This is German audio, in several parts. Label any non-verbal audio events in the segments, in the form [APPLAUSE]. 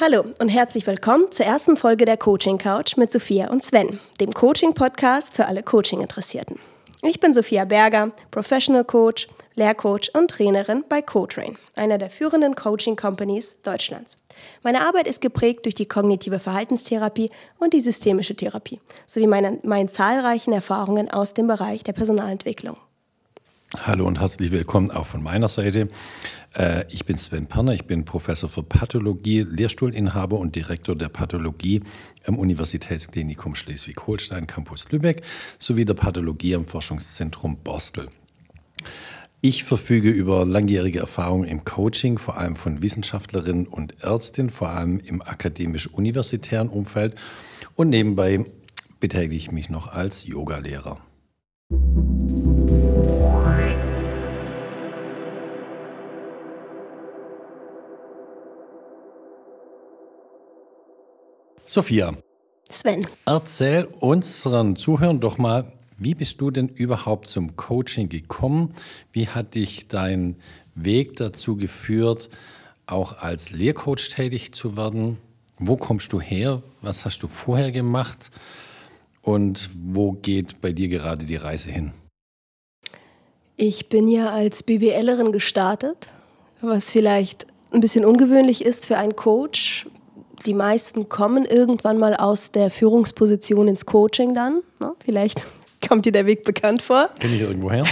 Hallo und herzlich willkommen zur ersten Folge der Coaching Couch mit Sophia und Sven, dem Coaching-Podcast für alle Coaching-Interessierten. Ich bin Sophia Berger, Professional Coach, Lehrcoach und Trainerin bei CoTrain, einer der führenden Coaching-Companies Deutschlands. Meine Arbeit ist geprägt durch die kognitive Verhaltenstherapie und die systemische Therapie sowie meine, meinen zahlreichen Erfahrungen aus dem Bereich der Personalentwicklung. Hallo und herzlich willkommen auch von meiner Seite. Äh, ich bin Sven Perner, ich bin Professor für Pathologie, Lehrstuhlinhaber und Direktor der Pathologie am Universitätsklinikum Schleswig-Holstein, Campus Lübeck, sowie der Pathologie am Forschungszentrum Borstel. Ich verfüge über langjährige Erfahrung im Coaching, vor allem von Wissenschaftlerinnen und Ärztinnen, vor allem im akademisch-universitären Umfeld und nebenbei betätige ich mich noch als Yogalehrer. Sophia. Sven. Erzähl unseren Zuhörern doch mal, wie bist du denn überhaupt zum Coaching gekommen? Wie hat dich dein Weg dazu geführt, auch als Lehrcoach tätig zu werden? Wo kommst du her? Was hast du vorher gemacht? Und wo geht bei dir gerade die Reise hin? Ich bin ja als BWLerin gestartet, was vielleicht ein bisschen ungewöhnlich ist für einen Coach, die meisten kommen irgendwann mal aus der Führungsposition ins Coaching dann. Ne? Vielleicht kommt dir der Weg bekannt vor. Kenne ich irgendwo her?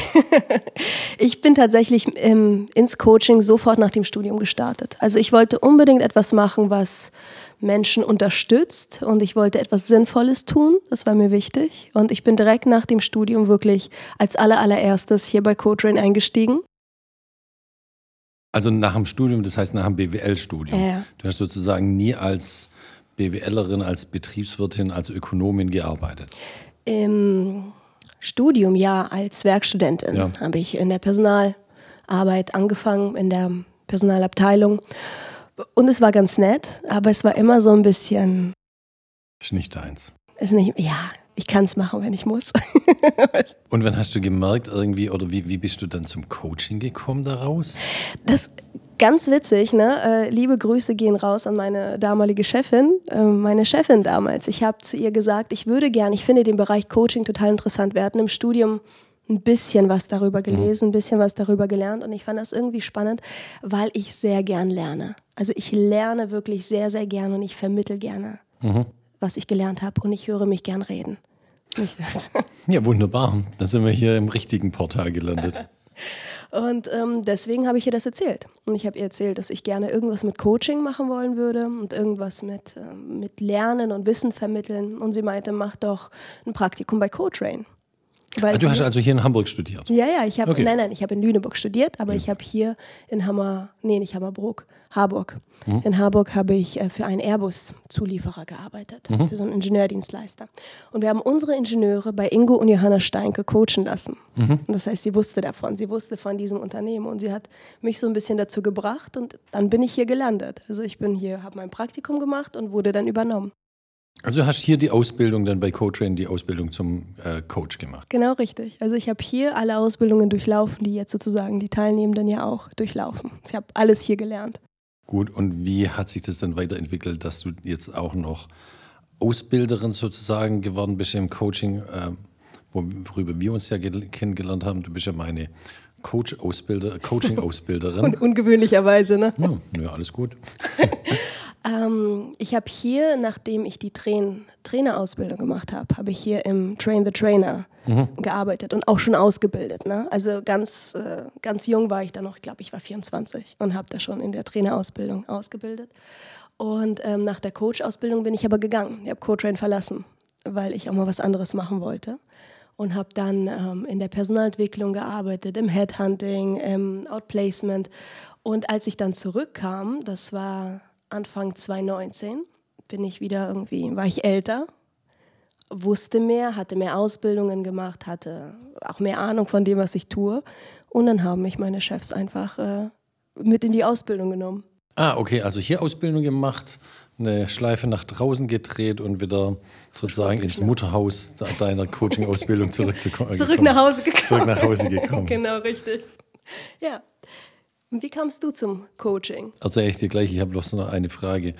[LAUGHS] ich bin tatsächlich ähm, ins Coaching sofort nach dem Studium gestartet. Also ich wollte unbedingt etwas machen, was Menschen unterstützt und ich wollte etwas Sinnvolles tun. Das war mir wichtig. Und ich bin direkt nach dem Studium wirklich als allererstes hier bei CoTrain eingestiegen also nach dem Studium, das heißt nach dem BWL-Studium. Ja. Du hast sozusagen nie als BWLerin, als Betriebswirtin, als Ökonomin gearbeitet. Im Studium ja, als Werkstudentin ja. habe ich in der Personalarbeit angefangen, in der Personalabteilung. Und es war ganz nett, aber es war immer so ein bisschen. Ist nicht deins. Ist nicht, ja, ich kann es machen, wenn ich muss. [LAUGHS] Und wann hast du gemerkt irgendwie, oder wie, wie bist du dann zum Coaching gekommen daraus? Das ganz witzig, ne? Äh, liebe Grüße gehen raus an meine damalige Chefin, äh, meine Chefin damals. Ich habe zu ihr gesagt, ich würde gern, ich finde den Bereich Coaching total interessant. Wir hatten im Studium ein bisschen was darüber mhm. gelesen, ein bisschen was darüber gelernt und ich fand das irgendwie spannend, weil ich sehr gern lerne. Also ich lerne wirklich sehr, sehr gern und ich vermittel gerne. Mhm was ich gelernt habe und ich höre mich gern reden. [LAUGHS] ja, wunderbar. Dann sind wir hier im richtigen Portal gelandet. [LAUGHS] Und ähm, deswegen habe ich ihr das erzählt. Und ich habe ihr erzählt, dass ich gerne irgendwas mit Coaching machen wollen würde und irgendwas mit, äh, mit Lernen und Wissen vermitteln. Und sie meinte, mach doch ein Praktikum bei CoTrain. Ah, du hast also hier in Hamburg studiert? Ja, ja, ich habe, okay. nein, nein, ich habe in Lüneburg studiert, aber ja. ich habe hier in Hammer, nee, nicht Hammerbrook, Harburg. Mhm. In Harburg habe ich äh, für einen Airbus-Zulieferer gearbeitet, mhm. für so einen Ingenieurdienstleister. Und wir haben unsere Ingenieure bei Ingo und Johanna Steinke coachen lassen. Mhm. Das heißt, sie wusste davon, sie wusste von diesem Unternehmen und sie hat mich so ein bisschen dazu gebracht und dann bin ich hier gelandet. Also ich bin hier, habe mein Praktikum gemacht und wurde dann übernommen. Also du hast hier die Ausbildung dann bei CoTrain, die Ausbildung zum äh, Coach gemacht. Genau richtig. Also ich habe hier alle Ausbildungen durchlaufen, die jetzt sozusagen die Teilnehmenden ja auch durchlaufen. Ich habe alles hier gelernt. Gut, und wie hat sich das dann weiterentwickelt, dass du jetzt auch noch Ausbilderin sozusagen geworden bist im Coaching, äh, worüber wir uns ja kennengelernt haben? Du bist ja meine Coach-Ausbilder, Coaching-Ausbilderin. [LAUGHS] Un ungewöhnlicherweise, ne? Ja, ja alles gut. [LAUGHS] Ähm, ich habe hier, nachdem ich die Train Trainerausbildung gemacht habe, habe ich hier im Train the Trainer mhm. gearbeitet und auch schon ausgebildet. Ne? Also ganz, äh, ganz jung war ich da noch, ich glaube, ich war 24 und habe da schon in der Trainerausbildung ausgebildet. Und ähm, nach der Coach-Ausbildung bin ich aber gegangen. Ich habe Co-Train verlassen, weil ich auch mal was anderes machen wollte. Und habe dann ähm, in der Personalentwicklung gearbeitet, im Headhunting, im Outplacement. Und als ich dann zurückkam, das war Anfang 2019 bin ich wieder irgendwie, war ich älter, wusste mehr, hatte mehr Ausbildungen gemacht, hatte auch mehr Ahnung von dem, was ich tue. Und dann haben mich meine Chefs einfach äh, mit in die Ausbildung genommen. Ah, okay, also hier Ausbildung gemacht, eine Schleife nach draußen gedreht und wieder sozusagen ins Mutterhaus deiner Coaching-Ausbildung zurückzukommen. Zurück nach Hause gekommen. Zurück nach Hause gekommen. [LAUGHS] genau, richtig. Ja. Wie kamst du zum Coaching? Erzähle ich dir gleich, ich habe bloß noch eine Frage.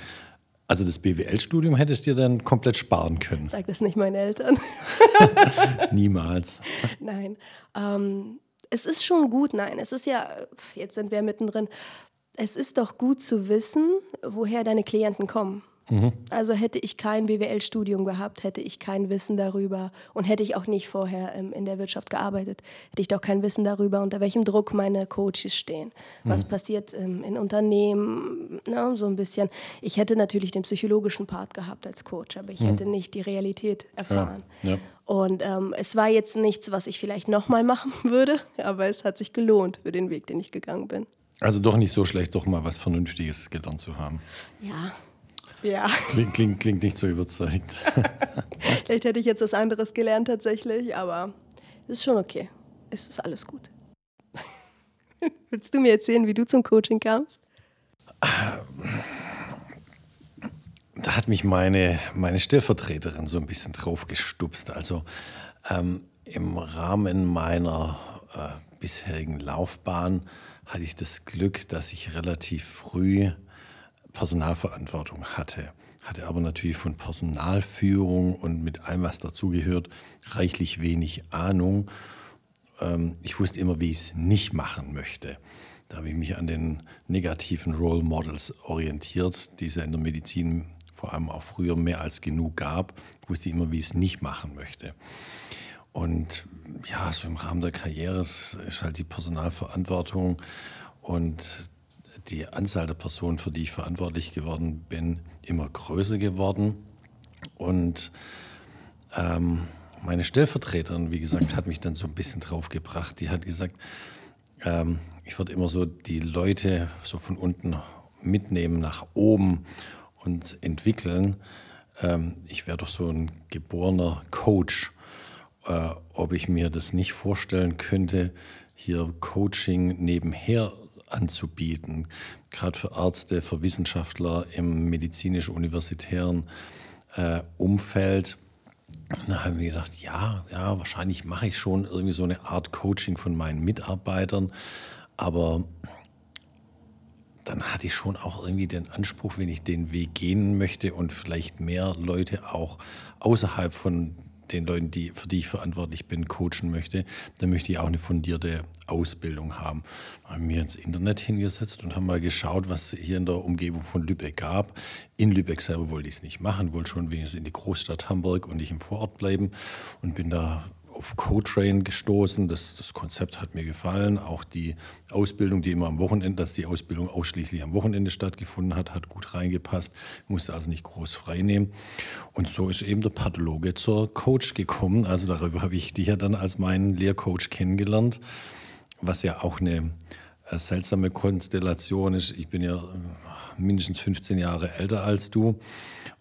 Also das BWL-Studium hättest du dir dann komplett sparen können. Sag das nicht meinen Eltern. [LAUGHS] Niemals. Nein. Ähm, es ist schon gut, nein. Es ist ja, jetzt sind wir mittendrin, es ist doch gut zu wissen, woher deine Klienten kommen. Mhm. Also hätte ich kein BWL-Studium gehabt, hätte ich kein Wissen darüber und hätte ich auch nicht vorher ähm, in der Wirtschaft gearbeitet, hätte ich doch kein Wissen darüber, unter welchem Druck meine Coaches stehen, mhm. was passiert ähm, in Unternehmen, na, ne, so ein bisschen. Ich hätte natürlich den psychologischen Part gehabt als Coach, aber ich mhm. hätte nicht die Realität erfahren. Ja. Ja. Und ähm, es war jetzt nichts, was ich vielleicht nochmal machen [LAUGHS] würde, aber es hat sich gelohnt für den Weg, den ich gegangen bin. Also doch nicht so schlecht, doch mal was Vernünftiges gelernt zu haben. Ja, ja. Klingt, klingt, klingt nicht so überzeugt. [LAUGHS] Vielleicht hätte ich jetzt was anderes gelernt tatsächlich, aber es ist schon okay. Es ist alles gut. [LAUGHS] Willst du mir erzählen, wie du zum Coaching kamst? Da hat mich meine, meine Stellvertreterin so ein bisschen drauf gestupst. Also ähm, im Rahmen meiner äh, bisherigen Laufbahn hatte ich das Glück, dass ich relativ früh Personalverantwortung hatte. Hatte aber natürlich von Personalführung und mit allem, was dazugehört, reichlich wenig Ahnung. Ähm, ich wusste immer, wie ich es nicht machen möchte. Da habe ich mich an den negativen Role Models orientiert, die es in der Medizin vor allem auch früher mehr als genug gab. Ich wusste immer, wie ich es nicht machen möchte. Und ja, so im Rahmen der Karriere ist halt die Personalverantwortung und die Anzahl der Personen, für die ich verantwortlich geworden bin, immer größer geworden. Und ähm, meine Stellvertreterin, wie gesagt, hat mich dann so ein bisschen drauf gebracht. Die hat gesagt, ähm, ich würde immer so die Leute so von unten mitnehmen nach oben und entwickeln. Ähm, ich wäre doch so ein geborener Coach. Äh, ob ich mir das nicht vorstellen könnte, hier Coaching nebenher anzubieten, gerade für Ärzte, für Wissenschaftler im medizinisch-universitären äh, Umfeld. Und da haben wir gedacht, ja, ja, wahrscheinlich mache ich schon irgendwie so eine Art Coaching von meinen Mitarbeitern, aber dann hatte ich schon auch irgendwie den Anspruch, wenn ich den Weg gehen möchte und vielleicht mehr Leute auch außerhalb von den Leuten, die, für die ich verantwortlich bin, coachen möchte, dann möchte ich auch eine fundierte Ausbildung haben. Dann haben wir ins Internet hingesetzt und haben mal geschaut, was hier in der Umgebung von Lübeck gab. In Lübeck selber wollte ich es nicht machen, wollte schon wenigstens in die Großstadt Hamburg und nicht im Vorort bleiben und bin da auf Co-Train gestoßen. Das, das Konzept hat mir gefallen. Auch die Ausbildung, die immer am Wochenende, dass die Ausbildung ausschließlich am Wochenende stattgefunden hat, hat gut reingepasst. Ich musste also nicht groß frei nehmen. Und so ist eben der Pathologe zur Coach gekommen. Also darüber habe ich dich ja dann als meinen Lehrcoach kennengelernt, was ja auch eine äh, seltsame Konstellation ist. Ich bin ja äh, mindestens 15 Jahre älter als du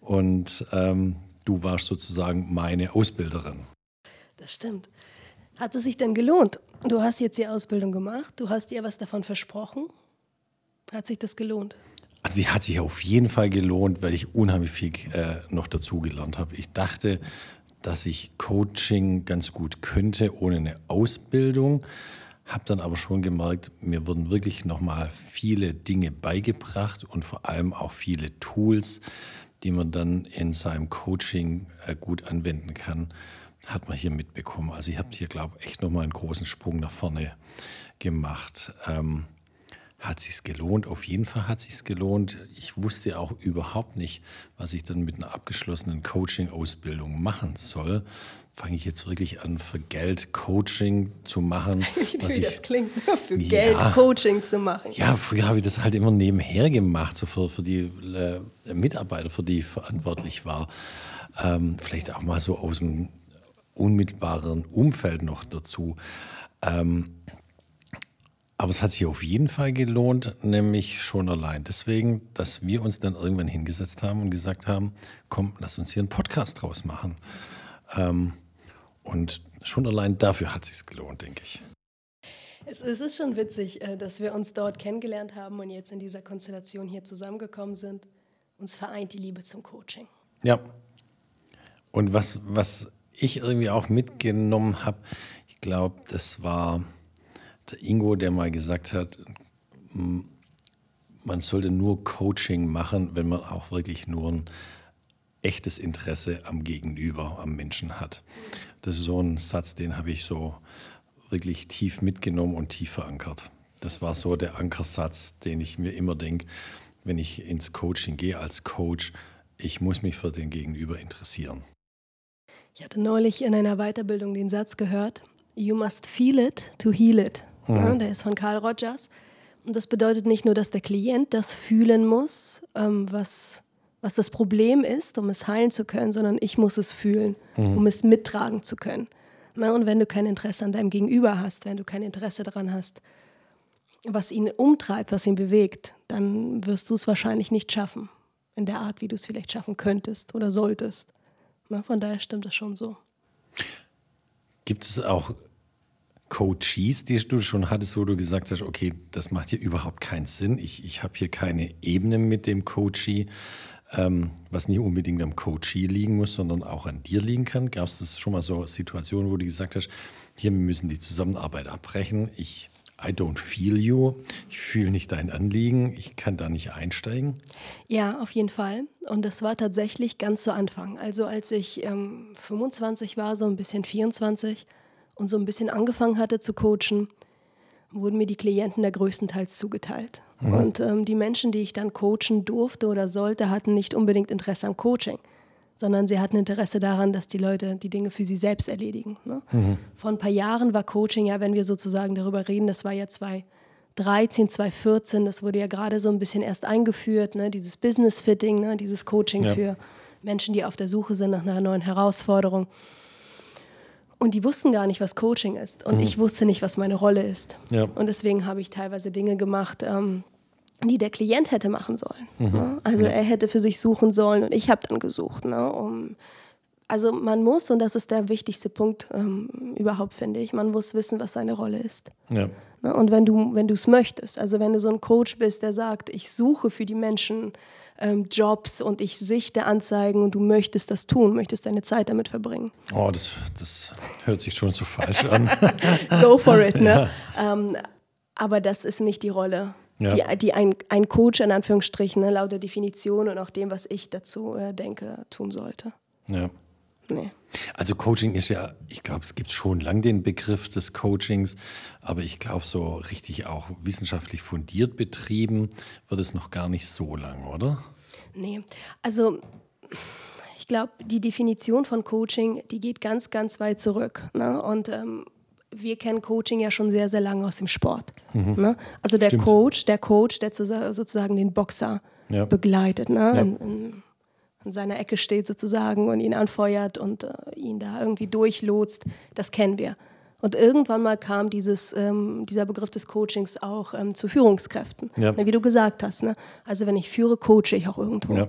und ähm, du warst sozusagen meine Ausbilderin. Das stimmt. Hat es sich denn gelohnt? Du hast jetzt die Ausbildung gemacht, du hast dir was davon versprochen. Hat sich das gelohnt? Also die hat sich auf jeden Fall gelohnt, weil ich unheimlich viel äh, noch dazugelernt habe. Ich dachte, dass ich Coaching ganz gut könnte ohne eine Ausbildung, habe dann aber schon gemerkt, mir wurden wirklich nochmal viele Dinge beigebracht und vor allem auch viele Tools, die man dann in seinem Coaching äh, gut anwenden kann hat man hier mitbekommen. Also ich habe hier, glaube ich, echt nochmal einen großen Sprung nach vorne gemacht. Ähm, hat sich's gelohnt? Auf jeden Fall hat sich's gelohnt. Ich wusste auch überhaupt nicht, was ich dann mit einer abgeschlossenen Coaching-Ausbildung machen soll. Fange ich jetzt wirklich an, für Geld Coaching zu machen? [LAUGHS] Wie was das klingt, für ja, Geld Coaching zu machen. Ja, früher habe ich das halt immer nebenher gemacht, so für, für die äh, Mitarbeiter, für die ich verantwortlich war. Ähm, vielleicht auch mal so aus dem unmittelbaren Umfeld noch dazu. Ähm, aber es hat sich auf jeden Fall gelohnt, nämlich schon allein deswegen, dass wir uns dann irgendwann hingesetzt haben und gesagt haben, komm, lass uns hier einen Podcast draus machen. Ähm, und schon allein dafür hat es sich gelohnt, denke ich. Es, es, ist schon witzig, äh, dass wir uns dort kennengelernt haben und jetzt in dieser Konstellation hier zusammengekommen sind. Uns vereint die Liebe zum Coaching. Ja. Und was, was ich irgendwie auch mitgenommen habe, ich glaube, das war der Ingo, der mal gesagt hat, man sollte nur Coaching machen, wenn man auch wirklich nur ein echtes Interesse am Gegenüber, am Menschen hat. Das ist so ein Satz, den habe ich so wirklich tief mitgenommen und tief verankert. Das war so der Ankersatz, den ich mir immer denke, wenn ich ins Coaching gehe als Coach, ich muss mich für den Gegenüber interessieren. Ich hatte neulich in einer Weiterbildung den Satz gehört, You must feel it to heal it. Mhm. Ja, der ist von Carl Rogers. Und das bedeutet nicht nur, dass der Klient das fühlen muss, ähm, was, was das Problem ist, um es heilen zu können, sondern ich muss es fühlen, mhm. um es mittragen zu können. Na, und wenn du kein Interesse an deinem Gegenüber hast, wenn du kein Interesse daran hast, was ihn umtreibt, was ihn bewegt, dann wirst du es wahrscheinlich nicht schaffen. In der Art, wie du es vielleicht schaffen könntest oder solltest. Na, von daher stimmt das schon so. Gibt es auch Coaches, die du schon hattest, wo du gesagt hast, okay, das macht hier überhaupt keinen Sinn. Ich, ich habe hier keine Ebene mit dem Coachee, ähm, was nicht unbedingt am Coachee liegen muss, sondern auch an dir liegen kann. Gab es das schon mal so Situationen, wo du gesagt hast, hier müssen die Zusammenarbeit abbrechen. Ich I don't feel you. Ich fühle nicht dein Anliegen. Ich kann da nicht einsteigen. Ja, auf jeden Fall. Und das war tatsächlich ganz zu Anfang. Also als ich ähm, 25 war, so ein bisschen 24 und so ein bisschen angefangen hatte zu coachen, wurden mir die Klienten da größtenteils zugeteilt. Mhm. Und ähm, die Menschen, die ich dann coachen durfte oder sollte, hatten nicht unbedingt Interesse am Coaching sondern sie hatten Interesse daran, dass die Leute die Dinge für sie selbst erledigen. Ne? Mhm. Vor ein paar Jahren war Coaching ja, wenn wir sozusagen darüber reden, das war ja 2013, 2014, das wurde ja gerade so ein bisschen erst eingeführt, ne? dieses Business Fitting, ne? dieses Coaching ja. für Menschen, die auf der Suche sind nach einer neuen Herausforderung. Und die wussten gar nicht, was Coaching ist. Und mhm. ich wusste nicht, was meine Rolle ist. Ja. Und deswegen habe ich teilweise Dinge gemacht, ähm, die der Klient hätte machen sollen. Mhm. Ne? Also ja. er hätte für sich suchen sollen und ich habe dann gesucht. Ne? Um, also man muss, und das ist der wichtigste Punkt ähm, überhaupt, finde ich, man muss wissen, was seine Rolle ist. Ja. Ne? Und wenn du wenn es möchtest, also wenn du so ein Coach bist, der sagt, ich suche für die Menschen ähm, Jobs und ich sichte Anzeigen und du möchtest das tun, möchtest deine Zeit damit verbringen. Oh, das, das hört sich schon so falsch an. [LAUGHS] Go for it, ne? [LAUGHS] Ja. Ähm, aber das ist nicht die Rolle ja. die, die ein, ein Coach in Anführungsstrichen ne, laut der Definition und auch dem, was ich dazu äh, denke, tun sollte. Ja. Nee. Also Coaching ist ja, ich glaube, es gibt schon lang den Begriff des Coachings, aber ich glaube, so richtig auch wissenschaftlich fundiert betrieben wird es noch gar nicht so lang, oder? Nee, also ich glaube, die Definition von Coaching, die geht ganz, ganz weit zurück. Ne? Und ähm, wir kennen Coaching ja schon sehr, sehr lange aus dem Sport. Mhm. Ne? Also der Stimmt. Coach, der Coach, der sozusagen den Boxer ja. begleitet, ne? Ja. In, in, in, seiner Ecke steht sozusagen und ihn anfeuert und äh, ihn da irgendwie durchlotst, das kennen wir. Und irgendwann mal kam dieses, ähm, dieser Begriff des Coachings auch ähm, zu Führungskräften. Ja. Ne, wie du gesagt hast. Ne? Also wenn ich führe, coache ich auch irgendwo.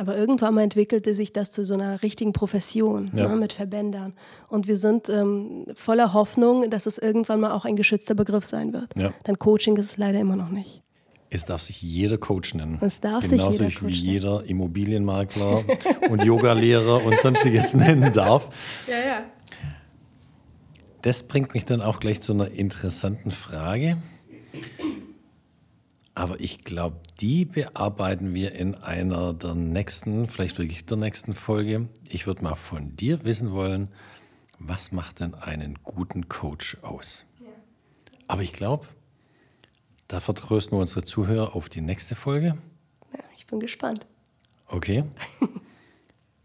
Aber irgendwann mal entwickelte sich das zu so einer richtigen Profession ja. ne, mit Verbändern. Und wir sind ähm, voller Hoffnung, dass es irgendwann mal auch ein geschützter Begriff sein wird. Ja. Denn Coaching ist es leider immer noch nicht. Es darf sich jeder Coach nennen. Es darf Genauso sich jeder wie jeder Immobilienmakler [LAUGHS] und Yogalehrer und sonstiges [LAUGHS] nennen darf. Ja, ja. Das bringt mich dann auch gleich zu einer interessanten Frage. Aber ich glaube, die bearbeiten wir in einer der nächsten, vielleicht wirklich der nächsten Folge. Ich würde mal von dir wissen wollen, was macht denn einen guten Coach aus? Ja. Aber ich glaube, da vertrösten wir unsere Zuhörer auf die nächste Folge. Ja, ich bin gespannt. Okay. [LAUGHS]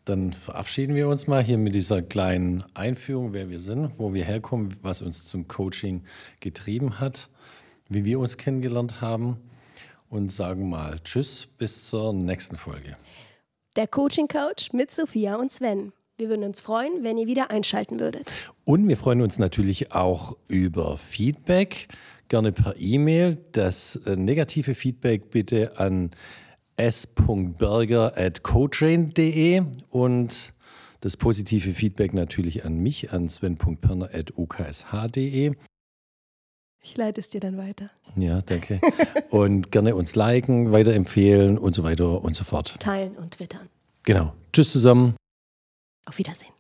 Dann verabschieden wir uns mal hier mit dieser kleinen Einführung, wer wir sind, wo wir herkommen, was uns zum Coaching getrieben hat, wie wir uns kennengelernt haben und sagen mal Tschüss, bis zur nächsten Folge. Der Coaching Coach mit Sophia und Sven. Wir würden uns freuen, wenn ihr wieder einschalten würdet. Und wir freuen uns natürlich auch über Feedback, gerne per E-Mail. Das äh, negative Feedback bitte an s.berger.cotrain.de und das positive Feedback natürlich an mich, an sven.perner.uksh.de. Ich leite es dir dann weiter. Ja, danke. und gerne uns liken, weiterempfehlen und so weiter und so fort. Teilen und twittern. Genau. Tschüss zusammen. Auf Wiedersehen.